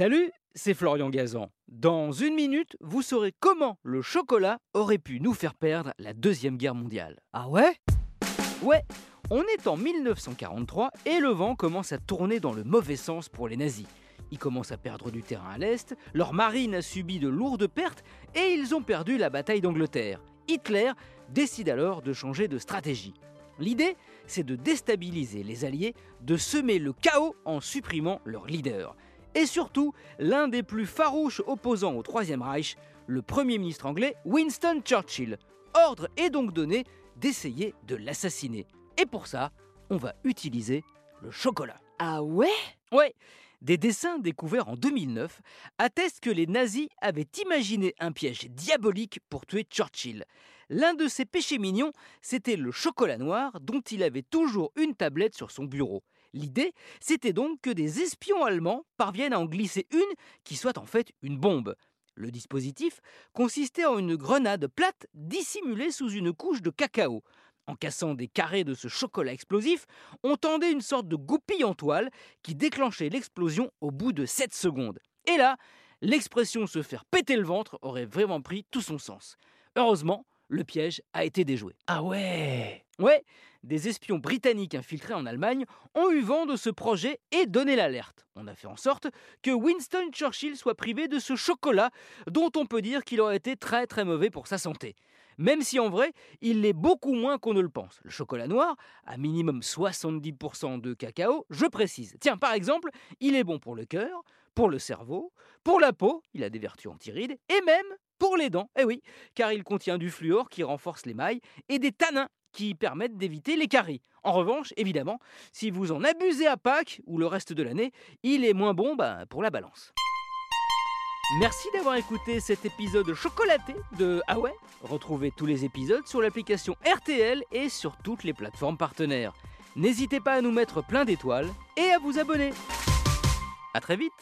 Salut, c'est Florian Gazan. Dans une minute, vous saurez comment le chocolat aurait pu nous faire perdre la Deuxième Guerre mondiale. Ah ouais? Ouais, on est en 1943 et le vent commence à tourner dans le mauvais sens pour les nazis. Ils commencent à perdre du terrain à l'Est, leur marine a subi de lourdes pertes et ils ont perdu la bataille d'Angleterre. Hitler décide alors de changer de stratégie. L'idée, c'est de déstabiliser les Alliés, de semer le chaos en supprimant leur leader. Et surtout, l'un des plus farouches opposants au Troisième Reich, le Premier ministre anglais Winston Churchill. Ordre est donc donné d'essayer de l'assassiner. Et pour ça, on va utiliser le chocolat. Ah ouais? Ouais, des dessins découverts en 2009 attestent que les nazis avaient imaginé un piège diabolique pour tuer Churchill. L'un de ses péchés mignons, c'était le chocolat noir dont il avait toujours une tablette sur son bureau. L'idée, c'était donc que des espions allemands parviennent à en glisser une qui soit en fait une bombe. Le dispositif consistait en une grenade plate dissimulée sous une couche de cacao. En cassant des carrés de ce chocolat explosif, on tendait une sorte de goupille en toile qui déclenchait l'explosion au bout de 7 secondes. Et là, l'expression se faire péter le ventre aurait vraiment pris tout son sens. Heureusement, le piège a été déjoué. Ah ouais Ouais, des espions britanniques infiltrés en Allemagne ont eu vent de ce projet et donné l'alerte. On a fait en sorte que Winston Churchill soit privé de ce chocolat dont on peut dire qu'il aurait été très très mauvais pour sa santé. Même si en vrai, il l'est beaucoup moins qu'on ne le pense. Le chocolat noir, à minimum 70% de cacao, je précise. Tiens, par exemple, il est bon pour le cœur, pour le cerveau, pour la peau, il a des vertus antirides, et même pour les dents. Eh oui, car il contient du fluor qui renforce l'émail et des tanins qui permettent d'éviter les caries. En revanche, évidemment, si vous en abusez à Pâques ou le reste de l'année, il est moins bon bah, pour la balance. Merci d'avoir écouté cet épisode chocolaté de Ah Retrouvez tous les épisodes sur l'application RTL et sur toutes les plateformes partenaires. N'hésitez pas à nous mettre plein d'étoiles et à vous abonner. A très vite